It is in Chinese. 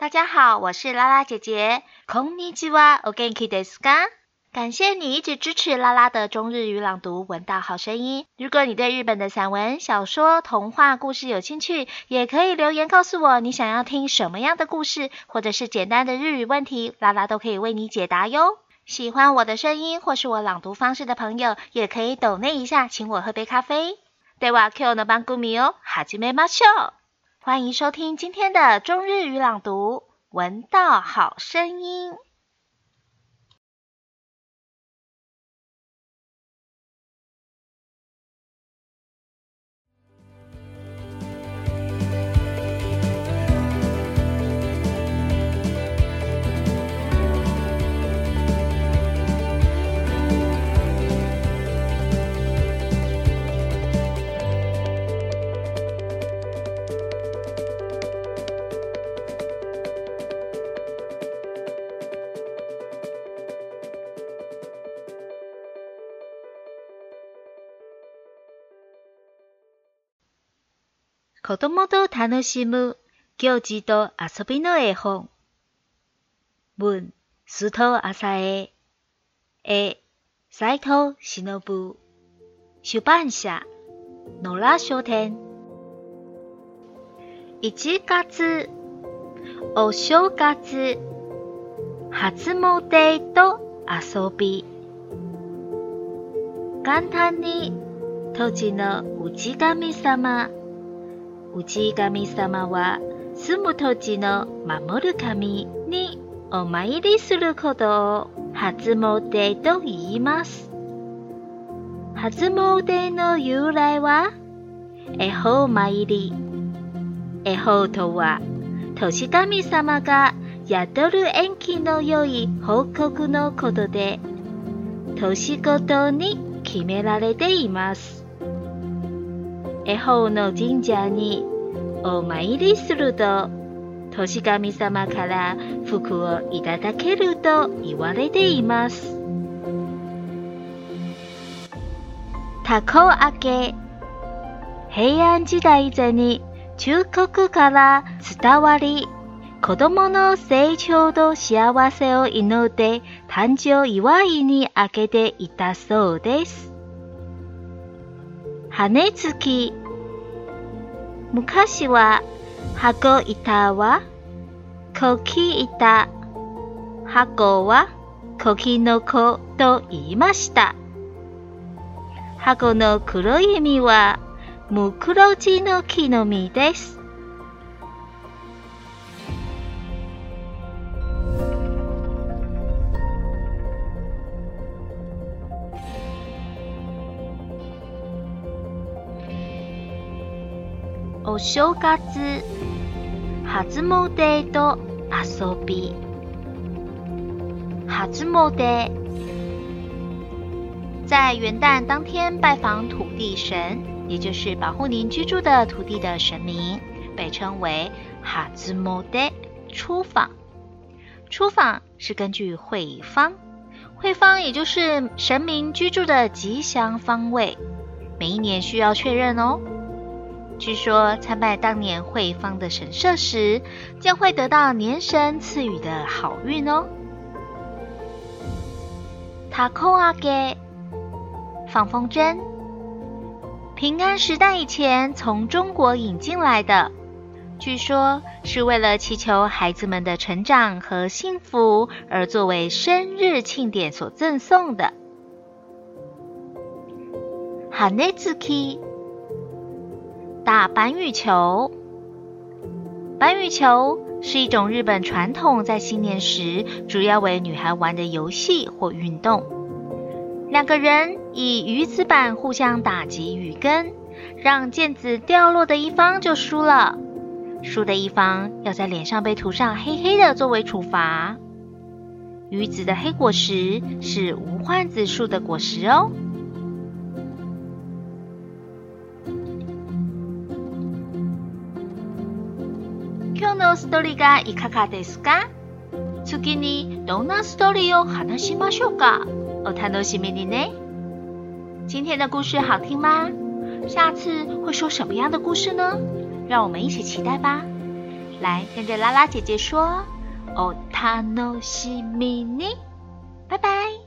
大家好，我是拉拉姐姐，Konomi Jiwaka。感谢你一直支持拉拉的中日语朗读，闻到好声音。如果你对日本的散文、小说、童话故事有兴趣，也可以留言告诉我你想要听什么样的故事，或者是简单的日语问题，拉拉都可以为你解答哟。喜欢我的声音或是我朗读方式的朋友，也可以抖内一下，请我喝杯咖啡。では今日の番組を始めましょう。欢迎收听今天的中日语朗读，闻到好声音。子供と楽しむ行事と遊びの絵本。文、須藤浅江。絵、斎藤忍。出版社、野良書店。1月、お正月、初詣と遊び。簡単に、当時の内神様。内神様は住む土地の守る神にお参りすることを初詣と言います。初詣の由来は、恵方参り。恵方とは、歳神様が宿る縁起の良い報告のことで、年ごとに決められています。恵方の神社にお参りすると年神様から福をいただけると言われていますたこ揚げ平安時代前に中国から伝わり子供の成長と幸せを祈って誕生祝いにあげていたそうです羽付き昔は箱板はき板箱はきの子と言いました箱の黒い実はムクロジの木の実ですお正月、ハズモデと遊び、ハズモデ。在元旦当天拜访土地神，也就是保护您居住的土地的神明，被称为ハズモデ出访。出访是根据会方，会方也就是神明居住的吉祥方位，每一年需要确认哦。据说参拜当年惠芳的神社时，将会得到年神赐予的好运哦。塔コアゲ放风筝，平安时代以前从中国引进来的，据说是为了祈求孩子们的成长和幸福而作为生日庆典所赠送的。ハネズキ打板羽球，板羽球是一种日本传统，在新年时主要为女孩玩的游戏或运动。两个人以鱼子板互相打击羽根，让毽子掉落的一方就输了。输的一方要在脸上被涂上黑黑的作为处罚。鱼子的黑果实是无患子树的果实哦。今日のストーリーがいかがですか。次にどんなストーリーを話しましょうか。お楽しみにね。今天的故事好听吗？下次会说什么样的故事呢？让我们一起期待吧。来跟着拉拉姐姐说。お楽しみに。拜拜。